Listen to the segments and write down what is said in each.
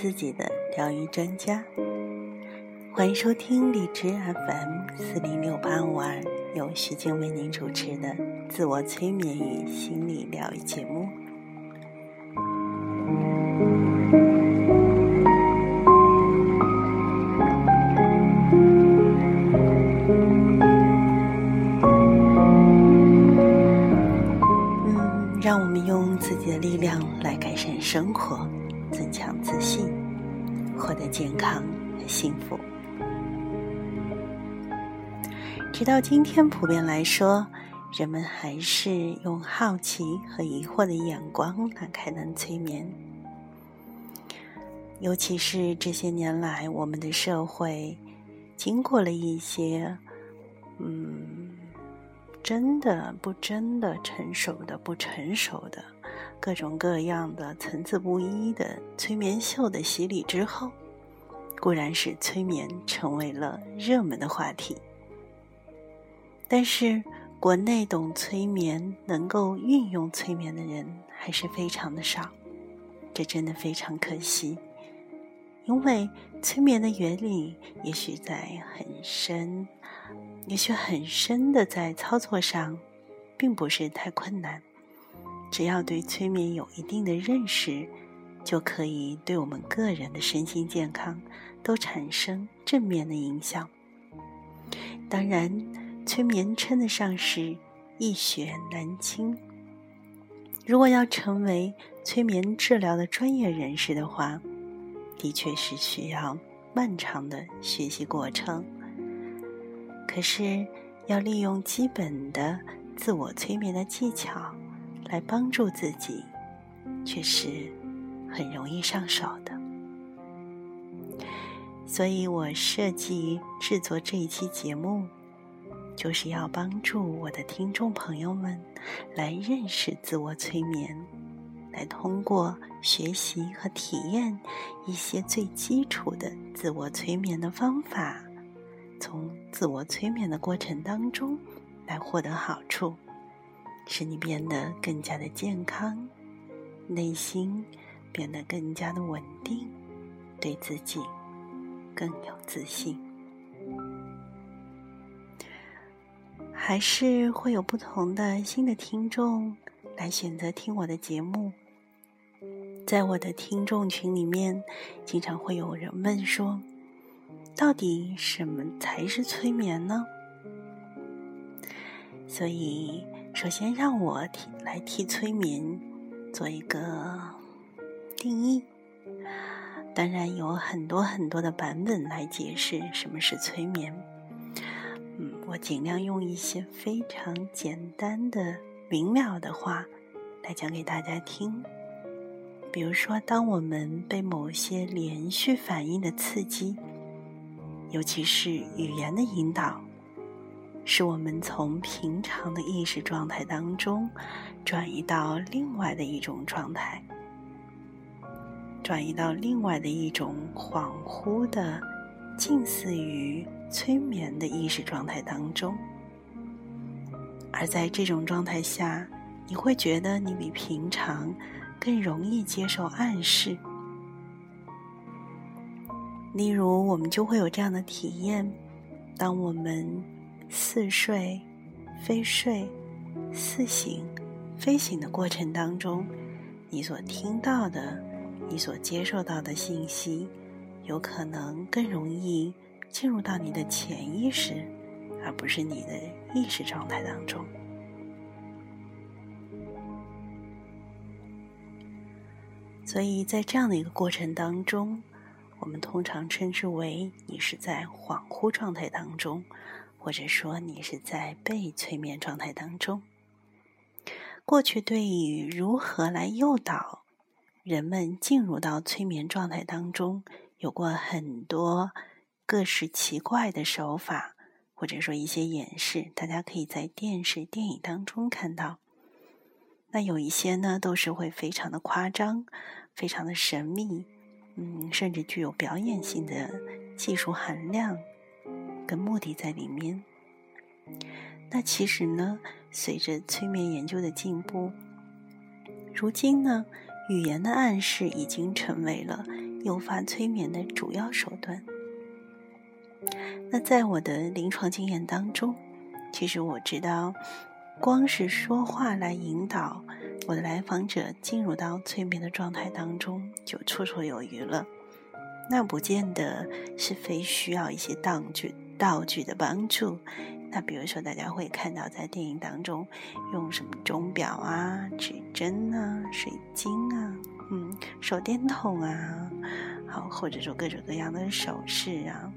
自己的疗愈专家。欢迎收听荔枝 FM 四零六八五二，由徐静为您主持的自我催眠与心理疗愈节目。的健康和幸福。直到今天，普遍来说，人们还是用好奇和疑惑的眼光来开展催眠。尤其是这些年来，我们的社会经过了一些，嗯，真的不真的、成熟的不成熟的、各种各样的层次不一的催眠秀的洗礼之后，固然使催眠成为了热门的话题。但是，国内懂催眠、能够运用催眠的人还是非常的少，这真的非常可惜。因为催眠的原理也许在很深，也许很深的在操作上，并不是太困难。只要对催眠有一定的认识，就可以对我们个人的身心健康都产生正面的影响。当然。催眠称得上是易学难精。如果要成为催眠治疗的专业人士的话，的确是需要漫长的学习过程。可是，要利用基本的自我催眠的技巧来帮助自己，却是很容易上手的。所以我设计制作这一期节目。就是要帮助我的听众朋友们来认识自我催眠，来通过学习和体验一些最基础的自我催眠的方法，从自我催眠的过程当中来获得好处，使你变得更加的健康，内心变得更加的稳定，对自己更有自信。还是会有不同的新的听众来选择听我的节目。在我的听众群里面，经常会有人问说：“到底什么才是催眠呢？”所以，首先让我替来替催眠做一个定义。当然，有很多很多的版本来解释什么是催眠。嗯我尽量用一些非常简单的、明了的话来讲给大家听。比如说，当我们被某些连续反应的刺激，尤其是语言的引导，使我们从平常的意识状态当中转移到另外的一种状态，转移到另外的一种恍惚的、近似于。催眠的意识状态当中，而在这种状态下，你会觉得你比平常更容易接受暗示。例如，我们就会有这样的体验：当我们似睡、非睡、似醒、非醒的过程当中，你所听到的、你所接受到的信息，有可能更容易。进入到你的潜意识，而不是你的意识状态当中。所以在这样的一个过程当中，我们通常称之为你是在恍惚状态当中，或者说你是在被催眠状态当中。过去对于如何来诱导人们进入到催眠状态当中，有过很多。各式奇怪的手法，或者说一些演示，大家可以在电视、电影当中看到。那有一些呢，都是会非常的夸张，非常的神秘，嗯，甚至具有表演性的技术含量跟目的在里面。那其实呢，随着催眠研究的进步，如今呢，语言的暗示已经成为了诱发催眠的主要手段。那在我的临床经验当中，其实我知道，光是说话来引导我的来访者进入到催眠的状态当中，就绰绰有余了。那不见得是非需要一些道具道具的帮助。那比如说，大家会看到在电影当中用什么钟表啊、指针啊、水晶啊、嗯、手电筒啊，好，或者说各种各样的首饰啊。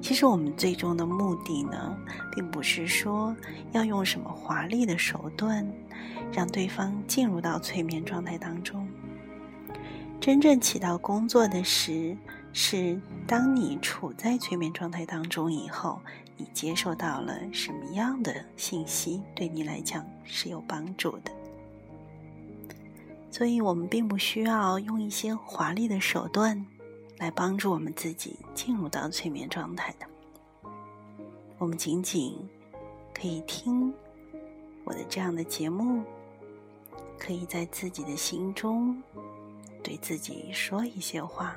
其实我们最终的目的呢，并不是说要用什么华丽的手段让对方进入到催眠状态当中。真正起到工作的是，是当你处在催眠状态当中以后，你接受到了什么样的信息，对你来讲是有帮助的。所以我们并不需要用一些华丽的手段。来帮助我们自己进入到催眠状态的，我们仅仅可以听我的这样的节目，可以在自己的心中对自己说一些话，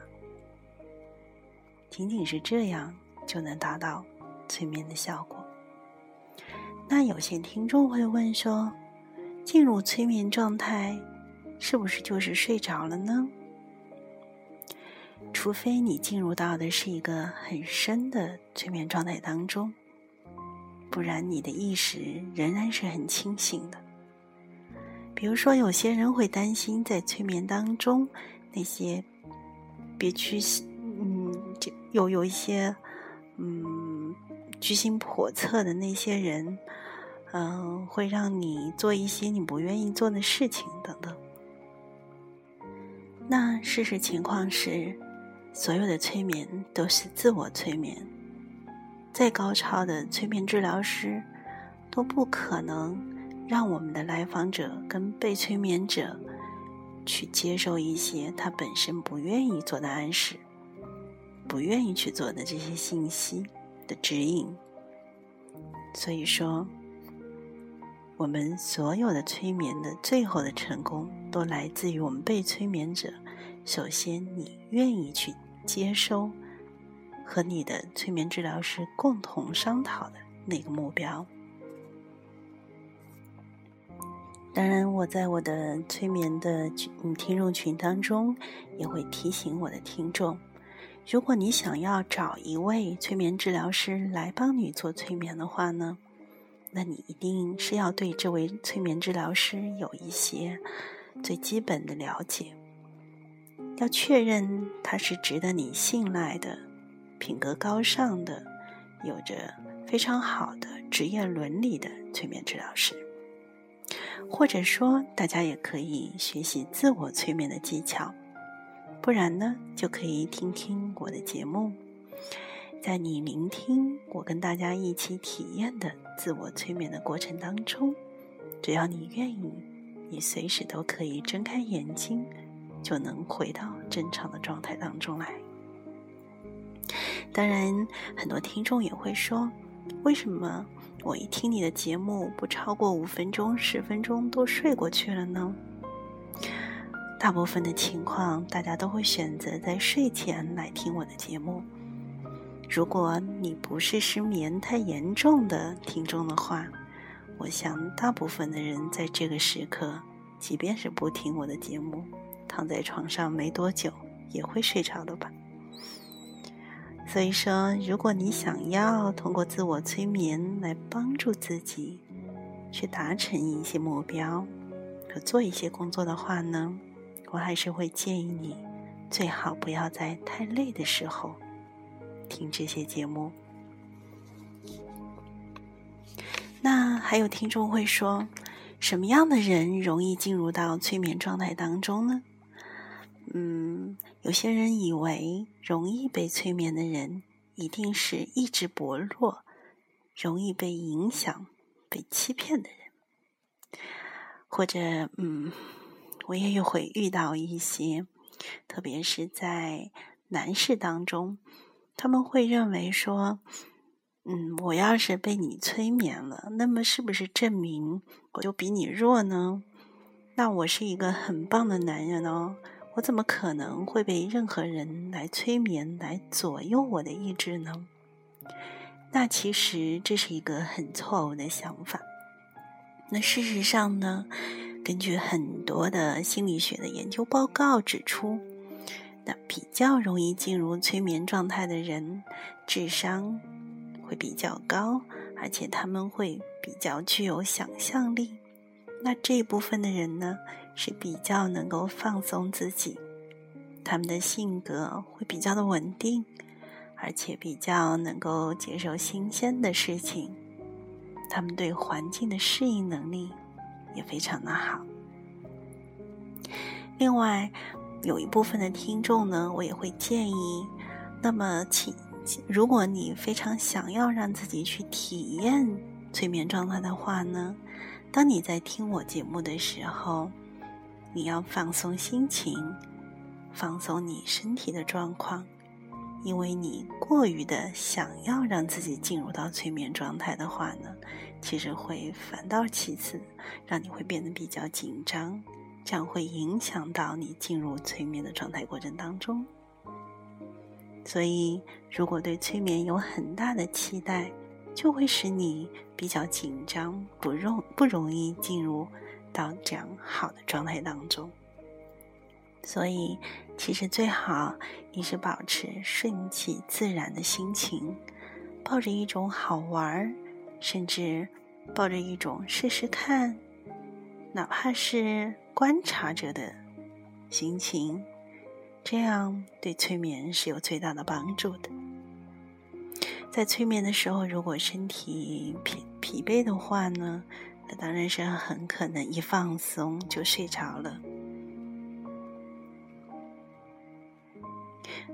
仅仅是这样就能达到催眠的效果。那有些听众会问说，进入催眠状态是不是就是睡着了呢？除非你进入到的是一个很深的催眠状态当中，不然你的意识仍然是很清醒的。比如说，有些人会担心在催眠当中那些别居心，嗯，有有一些嗯居心叵测的那些人，嗯，会让你做一些你不愿意做的事情等等。那事实情况是。所有的催眠都是自我催眠，再高超的催眠治疗师都不可能让我们的来访者跟被催眠者去接受一些他本身不愿意做的暗示、不愿意去做的这些信息的指引。所以说，我们所有的催眠的最后的成功，都来自于我们被催眠者。首先，你愿意去接收和你的催眠治疗师共同商讨的那个目标。当然，我在我的催眠的嗯听众群当中，也会提醒我的听众：如果你想要找一位催眠治疗师来帮你做催眠的话呢，那你一定是要对这位催眠治疗师有一些最基本的了解。要确认他是值得你信赖的、品格高尚的、有着非常好的职业伦理的催眠治疗师，或者说，大家也可以学习自我催眠的技巧。不然呢，就可以听听我的节目，在你聆听我跟大家一起体验的自我催眠的过程当中，只要你愿意，你随时都可以睁开眼睛。就能回到正常的状态当中来。当然，很多听众也会说：“为什么我一听你的节目，不超过五分钟、十分钟都睡过去了呢？”大部分的情况，大家都会选择在睡前来听我的节目。如果你不是失眠太严重的听众的话，我想大部分的人在这个时刻，即便是不听我的节目。躺在床上没多久也会睡着的吧。所以说，如果你想要通过自我催眠来帮助自己去达成一些目标和做一些工作的话呢，我还是会建议你最好不要在太累的时候听这些节目。那还有听众会说，什么样的人容易进入到催眠状态当中呢？嗯，有些人以为容易被催眠的人一定是意志薄弱、容易被影响、被欺骗的人，或者嗯，我也有会遇到一些，特别是在男士当中，他们会认为说，嗯，我要是被你催眠了，那么是不是证明我就比你弱呢？那我是一个很棒的男人哦。我怎么可能会被任何人来催眠、来左右我的意志呢？那其实这是一个很错误的想法。那事实上呢，根据很多的心理学的研究报告指出，那比较容易进入催眠状态的人，智商会比较高，而且他们会比较具有想象力。那这部分的人呢，是比较能够放松自己，他们的性格会比较的稳定。而且比较能够接受新鲜的事情，他们对环境的适应能力也非常的好。另外，有一部分的听众呢，我也会建议，那么请，如果你非常想要让自己去体验催眠状态的话呢，当你在听我节目的时候，你要放松心情，放松你身体的状况。因为你过于的想要让自己进入到催眠状态的话呢，其实会反倒其次，让你会变得比较紧张，这样会影响到你进入催眠的状态过程当中。所以，如果对催眠有很大的期待，就会使你比较紧张，不容不容易进入到这样好的状态当中。所以，其实最好你是保持顺其自然的心情，抱着一种好玩儿甚至抱着一种试试看，哪怕是观察者的心情，这样对催眠是有最大的帮助的。在催眠的时候，如果身体疲疲惫的话呢，那当然是很可能一放松就睡着了。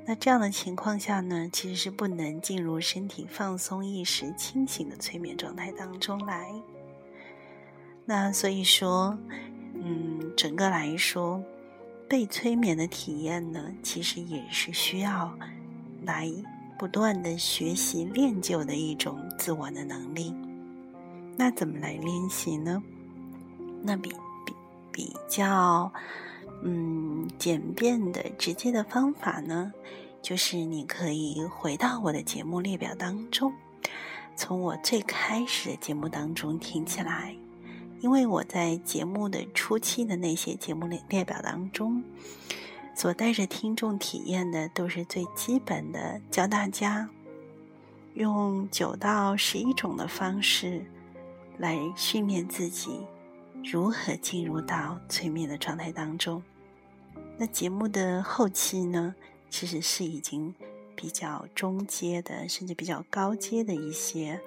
那这样的情况下呢，其实是不能进入身体放松、意识清醒的催眠状态当中来。那所以说，嗯，整个来说，被催眠的体验呢，其实也是需要来不断的学习练就的一种自我的能力。那怎么来练习呢？那比比比较。嗯，简便的、直接的方法呢，就是你可以回到我的节目列表当中，从我最开始的节目当中听起来。因为我在节目的初期的那些节目列列表当中，所带着听众体验的都是最基本的，教大家用九到十一种的方式来训练自己。如何进入到催眠的状态当中？那节目的后期呢，其实是已经比较中阶的，甚至比较高阶的一些，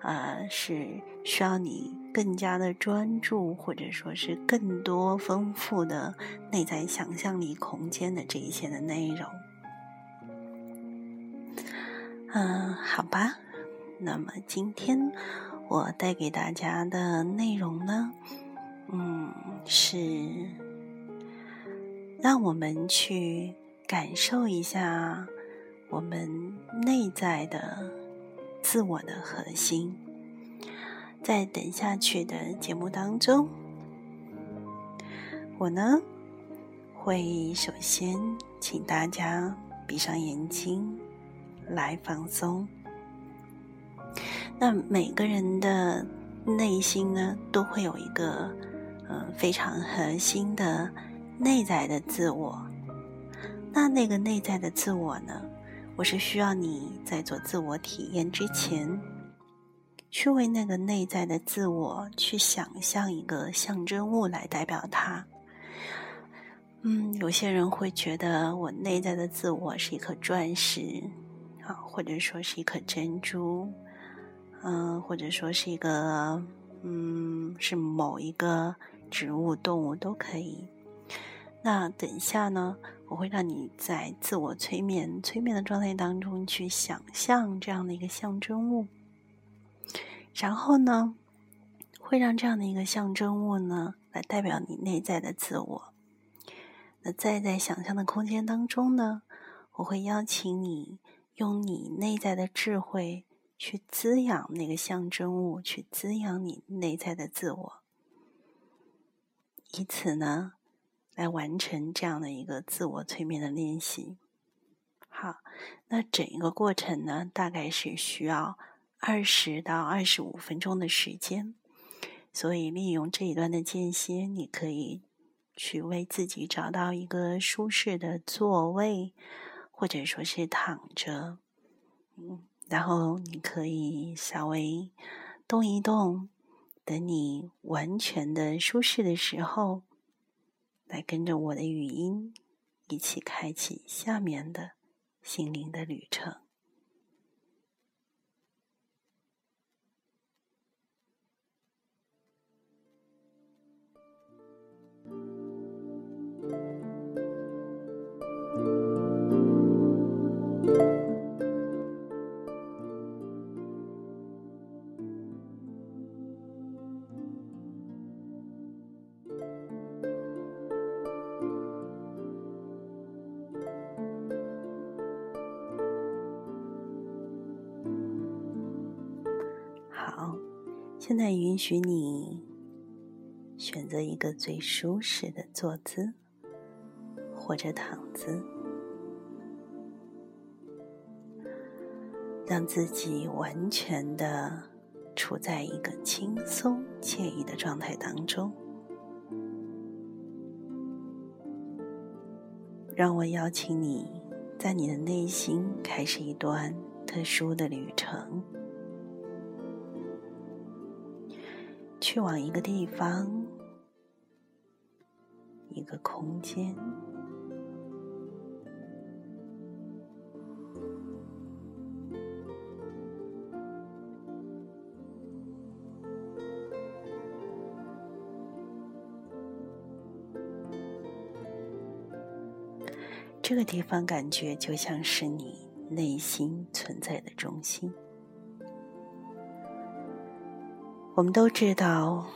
呃，是需要你更加的专注，或者说是更多丰富的内在想象力空间的这一些的内容。嗯，好吧。那么今天我带给大家的内容呢？嗯，是让我们去感受一下我们内在的自我的核心。在等下去的节目当中，我呢会首先请大家闭上眼睛来放松。那每个人的内心呢，都会有一个。嗯，非常核心的内在的自我。那那个内在的自我呢？我是需要你在做自我体验之前，去为那个内在的自我去想象一个象征物来代表它。嗯，有些人会觉得我内在的自我是一颗钻石，啊，或者说是一颗珍珠，嗯，或者说是一个，嗯，是某一个。植物、动物都可以。那等一下呢，我会让你在自我催眠、催眠的状态当中去想象这样的一个象征物，然后呢，会让这样的一个象征物呢来代表你内在的自我。那再在想象的空间当中呢，我会邀请你用你内在的智慧去滋养那个象征物，去滋养你内在的自我。以此呢，来完成这样的一个自我催眠的练习。好，那整一个过程呢，大概是需要二十到二十五分钟的时间。所以，利用这一段的间歇，你可以去为自己找到一个舒适的座位，或者说是躺着，嗯，然后你可以稍微动一动，等你完全的舒适的时候，来跟着我的语音一起开启下面的心灵的旅程。现在允许你选择一个最舒适的坐姿或者躺姿。让自己完全的处在一个轻松惬意的状态当中。让我邀请你，在你的内心开始一段特殊的旅程，去往一个地方，一个空间。这个地方感觉就像是你内心存在的中心。我们都知道，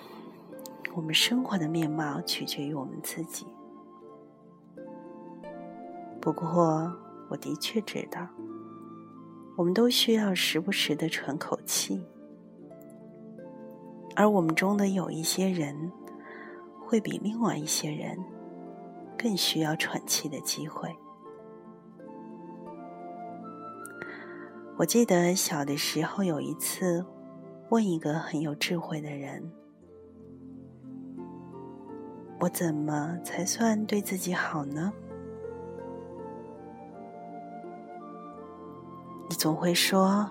我们生活的面貌取决于我们自己。不过，我的确知道，我们都需要时不时的喘口气，而我们中的有一些人，会比另外一些人。更需要喘气的机会。我记得小的时候有一次，问一个很有智慧的人：“我怎么才算对自己好呢？”你总会说：“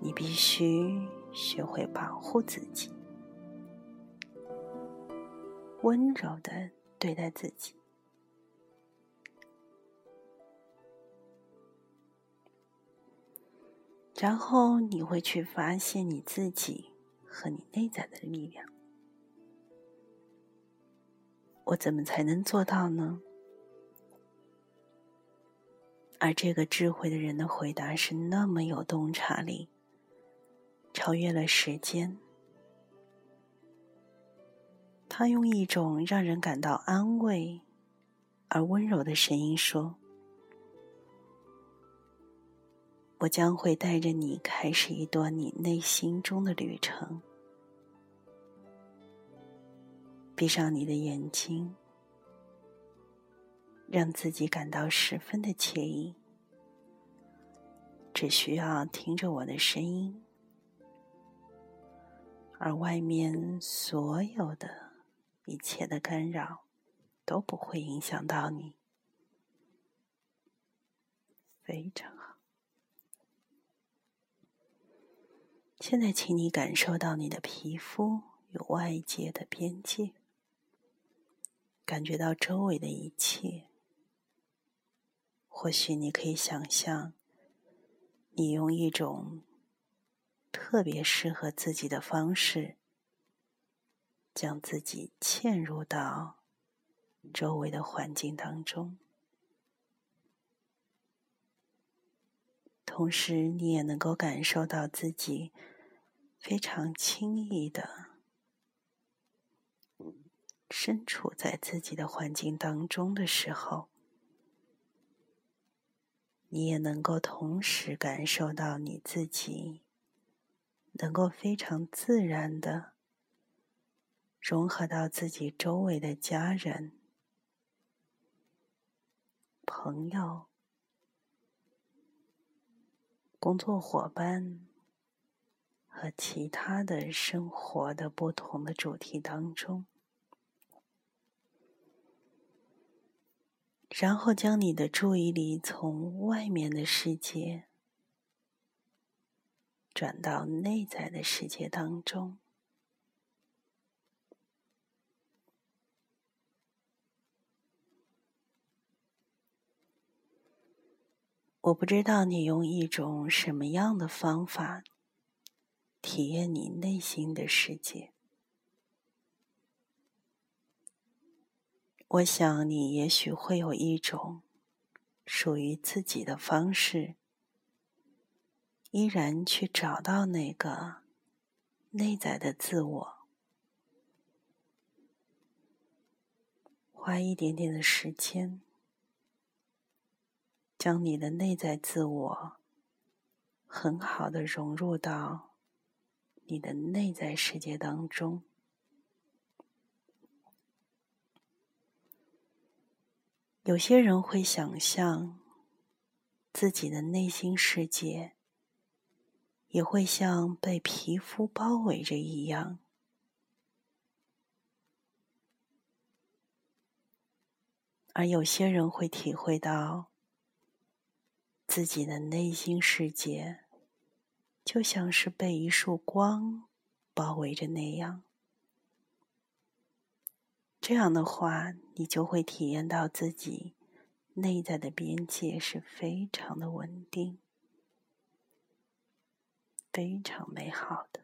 你必须学会保护自己。”温柔的对待自己，然后你会去发现你自己和你内在的力量。我怎么才能做到呢？而这个智慧的人的回答是那么有洞察力，超越了时间。他用一种让人感到安慰而温柔的声音说：“我将会带着你开始一段你内心中的旅程。闭上你的眼睛，让自己感到十分的惬意。只需要听着我的声音，而外面所有的。”一切的干扰都不会影响到你，非常好。现在，请你感受到你的皮肤与外界的边界，感觉到周围的一切。或许你可以想象，你用一种特别适合自己的方式。将自己嵌入到周围的环境当中，同时你也能够感受到自己非常轻易的身处在自己的环境当中的时候，你也能够同时感受到你自己能够非常自然的。融合到自己周围的家人、朋友、工作伙伴和其他的生活的不同的主题当中。然后将你的注意力从外面的世界转到内在的世界当中。我不知道你用一种什么样的方法体验你内心的世界。我想，你也许会有一种属于自己的方式，依然去找到那个内在的自我。花一点点的时间，将你的内在自我很好的融入到你的内在世界当中。有些人会想象自己的内心世界也会像被皮肤包围着一样，而有些人会体会到自己的内心世界就像是被一束光包围着那样。这样的话，你就会体验到自己内在的边界是非常的稳定、非常美好的。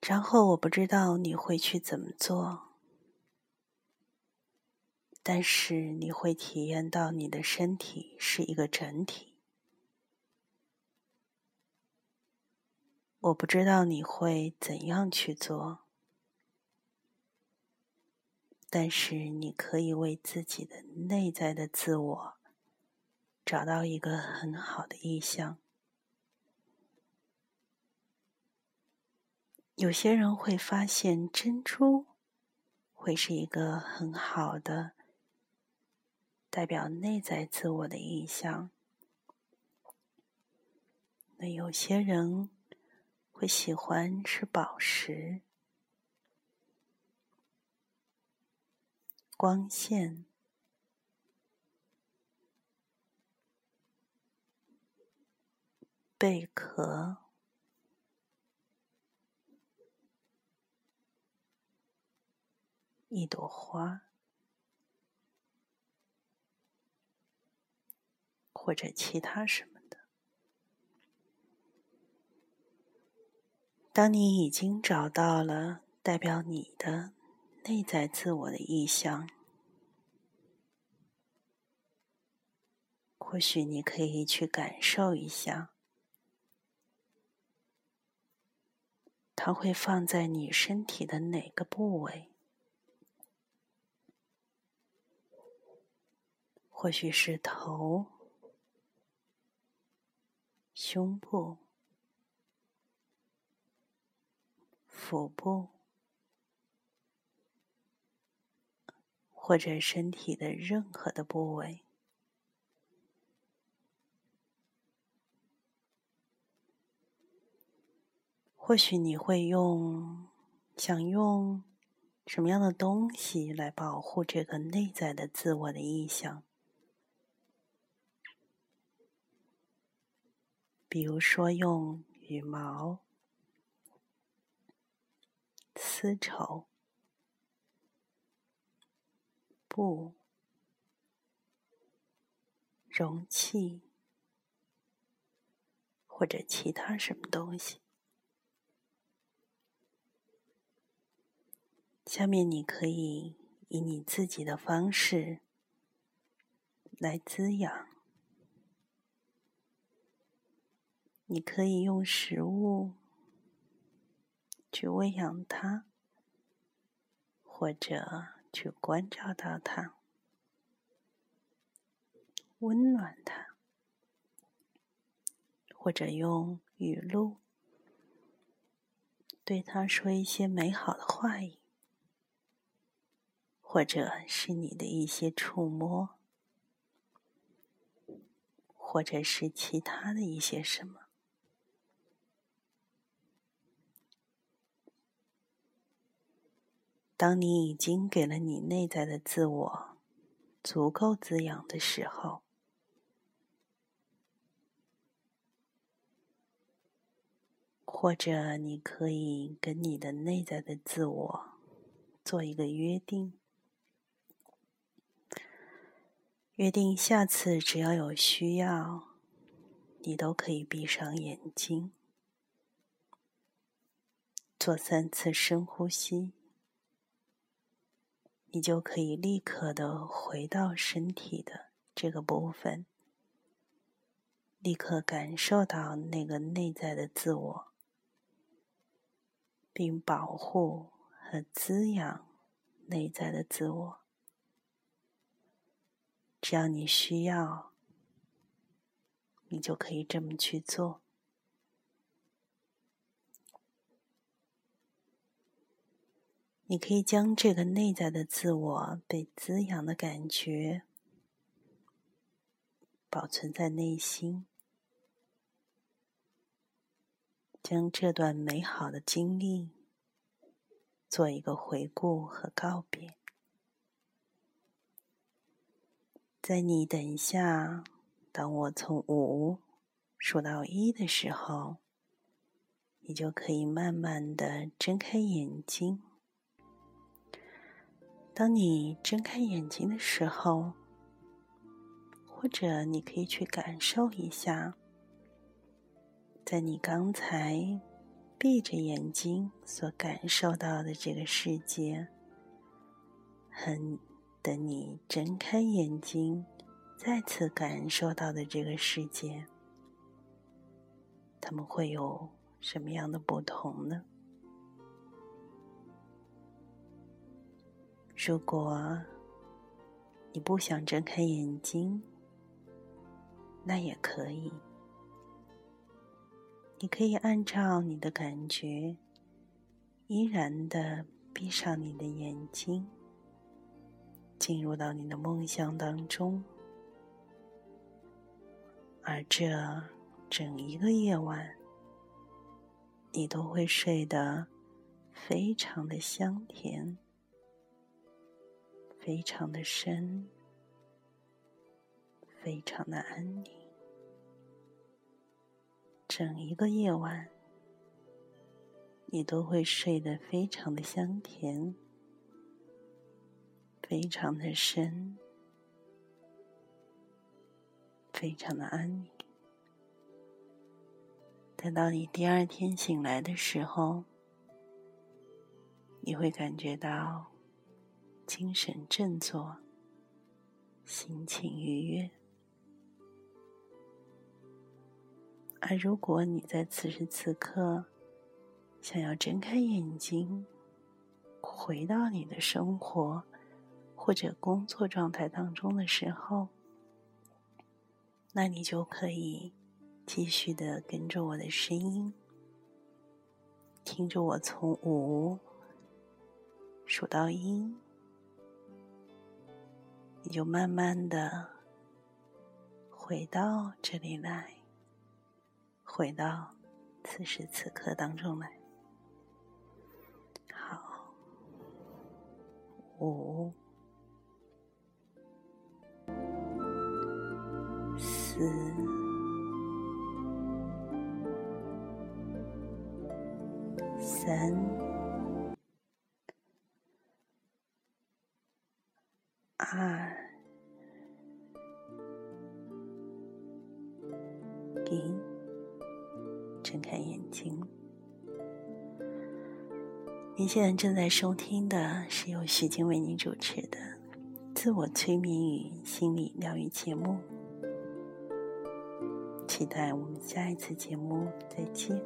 然后我不知道你会去怎么做，但是你会体验到你的身体是一个整体。我不知道你会怎样去做，但是你可以为自己的内在的自我找到一个很好的意向。有些人会发现珍珠会是一个很好的代表内在自我的印象，那有些人。会喜欢吃宝石、光线、贝壳、一朵花，或者其他什么的。当你已经找到了代表你的内在自我的意向，或许你可以去感受一下，它会放在你身体的哪个部位？或许是头、胸部。腹部，或者身体的任何的部位，或许你会用想用什么样的东西来保护这个内在的自我的意向？比如说，用羽毛。丝绸、布、容器，或者其他什么东西。下面你可以以你自己的方式来滋养。你可以用食物。去喂养它，或者去关照到它，温暖它，或者用语录对他说一些美好的话语，或者是你的一些触摸，或者是其他的一些什么。当你已经给了你内在的自我足够滋养的时候，或者你可以跟你的内在的自我做一个约定，约定下次只要有需要，你都可以闭上眼睛，做三次深呼吸。你就可以立刻的回到身体的这个部分，立刻感受到那个内在的自我，并保护和滋养内在的自我。只要你需要，你就可以这么去做。你可以将这个内在的自我被滋养的感觉保存在内心，将这段美好的经历做一个回顾和告别。在你等一下，当我从五数到一的时候，你就可以慢慢的睁开眼睛。当你睁开眼睛的时候，或者你可以去感受一下，在你刚才闭着眼睛所感受到的这个世界，和等你睁开眼睛再次感受到的这个世界，他们会有什么样的不同呢？如果你不想睁开眼睛，那也可以。你可以按照你的感觉，依然的闭上你的眼睛，进入到你的梦乡当中。而这整一个夜晚，你都会睡得非常的香甜。非常的深，非常的安宁。整一个夜晚，你都会睡得非常的香甜，非常的深，非常的安宁。等到你第二天醒来的时候，你会感觉到。精神振作，心情愉悦。而如果你在此时此刻想要睁开眼睛，回到你的生活或者工作状态当中的时候，那你就可以继续的跟着我的声音，听着我从五数到一。你就慢慢的回到这里来，回到此时此刻当中来。好，五、四、三。二，一，睁开眼睛。您现在正在收听的是由徐静为您主持的自我催眠与心理疗愈节目。期待我们下一次节目再见。